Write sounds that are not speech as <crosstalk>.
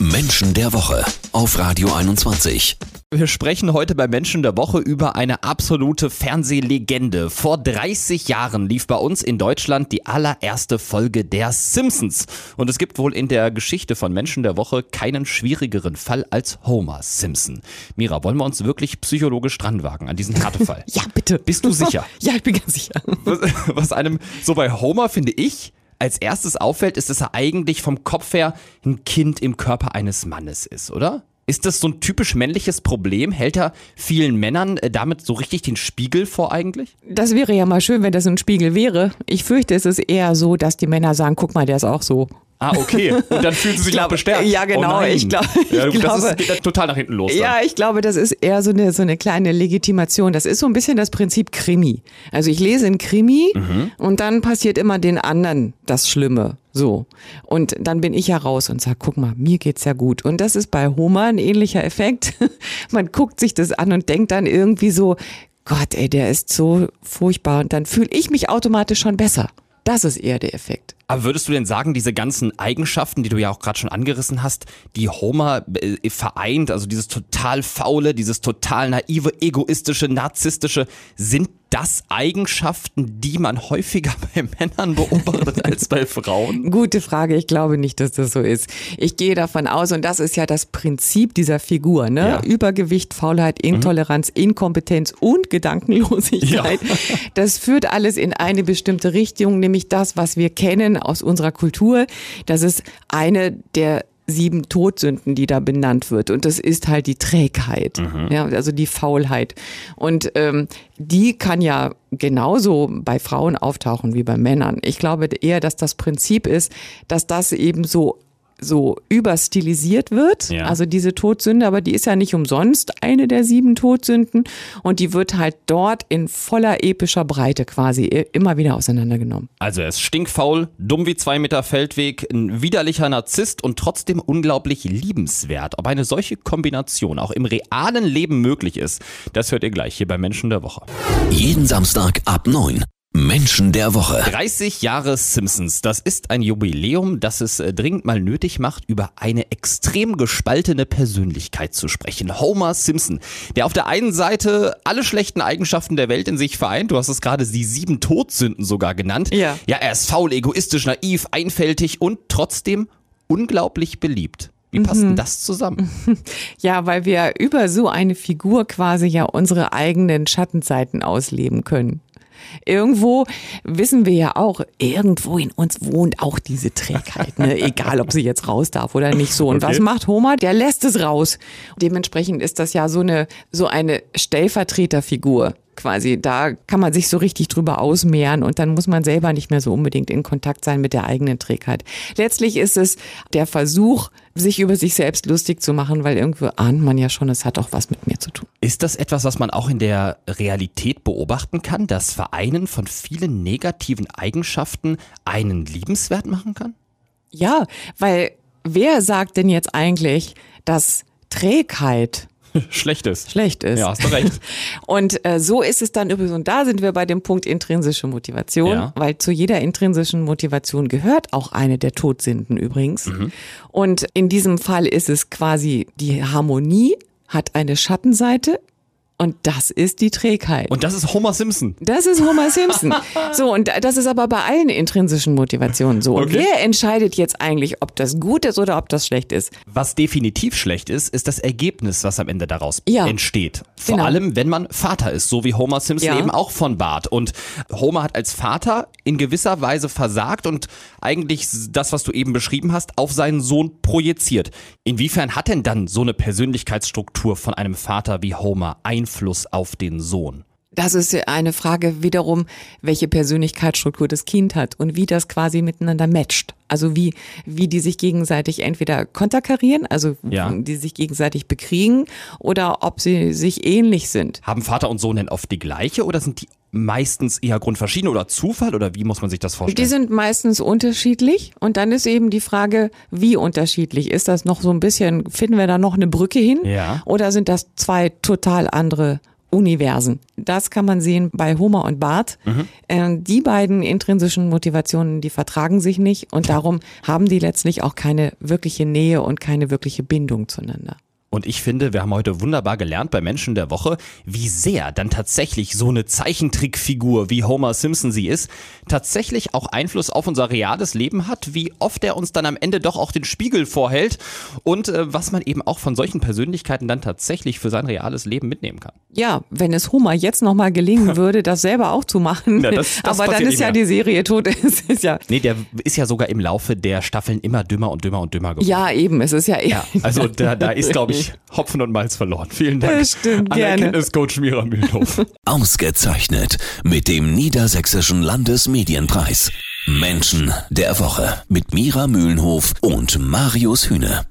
Menschen der Woche auf Radio 21. Wir sprechen heute bei Menschen der Woche über eine absolute Fernsehlegende. Vor 30 Jahren lief bei uns in Deutschland die allererste Folge der Simpsons. Und es gibt wohl in der Geschichte von Menschen der Woche keinen schwierigeren Fall als Homer Simpson. Mira, wollen wir uns wirklich psychologisch dranwagen an diesen Härtefall? <laughs> Ja, bitte. Bist du sicher? <laughs> Ja, ich bin ganz sicher. Was, was einem so bei Homer finde ich als erstes auffällt, ist, dass er eigentlich vom Kopf her ein Kind im Körper eines Mannes ist, oder? Ist das so ein typisch männliches Problem? Hält er vielen Männern äh, damit so richtig den Spiegel vor eigentlich? Das wäre ja mal schön, wenn das ein Spiegel wäre. Ich fürchte, es ist eher so, dass die Männer sagen, guck mal, der ist auch so. Ah, okay. Und dann fühlen sie sich glaub, auch bestärkt. Ja, genau. Oh ich, glaub, ich ja, gut, glaube, das ist, geht dann total nach hinten los. Dann. Ja, ich glaube, das ist eher so eine, so eine kleine Legitimation. Das ist so ein bisschen das Prinzip Krimi. Also ich lese ein Krimi Mhm. und dann passiert immer den anderen das Schlimme. So. Und dann bin ich ja raus und sag, guck mal, mir geht's ja gut. Und das ist bei Homer ein ähnlicher Effekt. <laughs> Man guckt sich das an und denkt dann irgendwie so, Gott, ey, der ist so furchtbar. Und dann fühle ich mich automatisch schon besser. Das ist eher der Effekt. Aber würdest du denn sagen, diese ganzen Eigenschaften, die du ja auch gerade schon angerissen hast, die Homer äh, vereint, also dieses total faule, dieses total naive, egoistische, narzisstische, sind das Eigenschaften, die man häufiger <laughs> bei Männern beobachtet als bei Frauen? <laughs> Gute Frage. Ich glaube nicht, dass das so ist. Ich gehe davon aus, und das ist ja das Prinzip dieser Figur, ne? Ja. Übergewicht, Faulheit, Intoleranz, Inkompetenz und Gedankenlosigkeit. Das führt alles in eine bestimmte Richtung, nämlich das, was wir kennen aus unserer Kultur. Das ist eine der sieben Todsünden, die da benannt wird. Und das ist halt die Trägheit, ja, also die Faulheit. Und ähm, die kann ja genauso bei Frauen auftauchen wie bei Männern. Ich glaube eher, dass das Prinzip ist, dass das eben so so überstilisiert wird, Ja. also diese Todsünde, aber die ist ja nicht umsonst eine der sieben Todsünden und die wird halt dort in voller epischer Breite quasi immer wieder auseinandergenommen. Also er ist stinkfaul, dumm wie zwei Meter Feldweg, ein widerlicher Narzisst und trotzdem unglaublich liebenswert. Ob eine solche Kombination auch im realen Leben möglich ist, das hört ihr gleich hier bei Menschen der Woche. Jeden Samstag ab 9. Menschen der Woche. 30 Jahre Simpsons, das ist ein Jubiläum, das es äh, dringend mal nötig macht, über eine extrem gespaltene Persönlichkeit zu sprechen. Homer Simpson, der auf der einen Seite alle schlechten Eigenschaften der Welt in sich vereint, du hast es gerade die sieben Todsünden sogar genannt. Ja. Ja, er ist faul, egoistisch, naiv, einfältig und trotzdem unglaublich beliebt. Wie passt denn das zusammen? <laughs> Ja, weil wir über so eine Figur quasi ja unsere eigenen Schattenseiten ausleben können. Irgendwo wissen wir ja auch, irgendwo in uns wohnt auch diese Trägheit, ne? <laughs> egal ob sie jetzt raus darf oder nicht so. Und Okay. was macht Homer? Der lässt es raus. Dementsprechend ist das ja so eine, so eine Stellvertreterfigur quasi. Da kann man sich so richtig drüber ausmehren und dann muss man selber nicht mehr so unbedingt in Kontakt sein mit der eigenen Trägheit. Letztlich ist es der Versuch, sich über sich selbst lustig zu machen, weil irgendwo ahnt man ja schon, es hat auch was mit mir zu tun. Ist das etwas, was man auch in der Realität beobachten kann, das Vereinen von vielen negativen Eigenschaften einen liebenswert machen kann? Ja, weil wer sagt denn jetzt eigentlich, dass Trägheit <laughs> Schlechtes. schlecht ist? Ja, hast du recht. <laughs> Und äh, so ist es dann übrigens, und da sind wir bei dem Punkt intrinsische Motivation, Ja. weil zu jeder intrinsischen Motivation gehört auch eine der Todsünden übrigens. Und in diesem Fall ist es quasi, die Harmonie hat eine Schattenseite und das ist die Trägheit. Und das ist Homer Simpson. Das ist Homer Simpson. <laughs> So, und das ist aber bei allen intrinsischen Motivationen so. Und Okay. wer entscheidet jetzt eigentlich, ob das gut ist oder ob das schlecht ist? Was definitiv schlecht ist, ist das Ergebnis, was am Ende daraus Ja. entsteht. Vor Genau. allem, wenn man Vater ist, so wie Homer Simpson Ja. eben auch von Bart. Und Homer hat als Vater in gewisser Weise versagt und eigentlich das, was du eben beschrieben hast, auf seinen Sohn projiziert. Inwiefern hat denn dann so eine Persönlichkeitsstruktur von einem Vater wie Homer Einfluss auf den Sohn? Das ist eine Frage wiederum, welche Persönlichkeitsstruktur das Kind hat und wie das quasi miteinander matcht. Also wie, wie die sich gegenseitig entweder konterkarieren, also Ja. die sich gegenseitig bekriegen oder ob sie sich ähnlich sind. Haben Vater und Sohn denn oft die gleiche oder sind die meistens eher grundverschieden oder Zufall oder wie muss man sich das vorstellen? Die sind meistens unterschiedlich und dann ist eben die Frage, wie unterschiedlich? Ist das noch so ein bisschen, finden wir da noch eine Brücke hin? Ja. Oder sind das zwei total andere Universen. Das kann man sehen bei Homer und Bart. Mhm. Äh, die beiden intrinsischen Motivationen, die vertragen sich nicht und darum haben die letztlich auch keine wirkliche Nähe und keine wirkliche Bindung zueinander. Und ich finde, wir haben heute wunderbar gelernt bei Menschen der Woche, wie sehr dann tatsächlich so eine Zeichentrickfigur wie Homer Simpson sie ist, tatsächlich auch Einfluss auf unser reales Leben hat, wie oft er uns dann am Ende doch auch den Spiegel vorhält und äh, was man eben auch von solchen Persönlichkeiten dann tatsächlich für sein reales Leben mitnehmen kann. Ja, wenn es Homer jetzt nochmal gelingen <laughs> würde, das selber auch zu machen, ja, das, das aber dann ist ja die Serie tot. <laughs> ist ja nee, der ist ja sogar im Laufe der Staffeln immer dümmer und dümmer und dümmer geworden. Ja, eben, es ist ja, ja also da, da ist, glaube ich, ich Hopfen und Malz verloren. Vielen Dank. Das stimmt, Anerkenntniscoach Mira Mühlenhof. <laughs> Ausgezeichnet mit dem Niedersächsischen Landesmedienpreis. Menschen der Woche mit Mira Mühlenhof und Marius Hühne.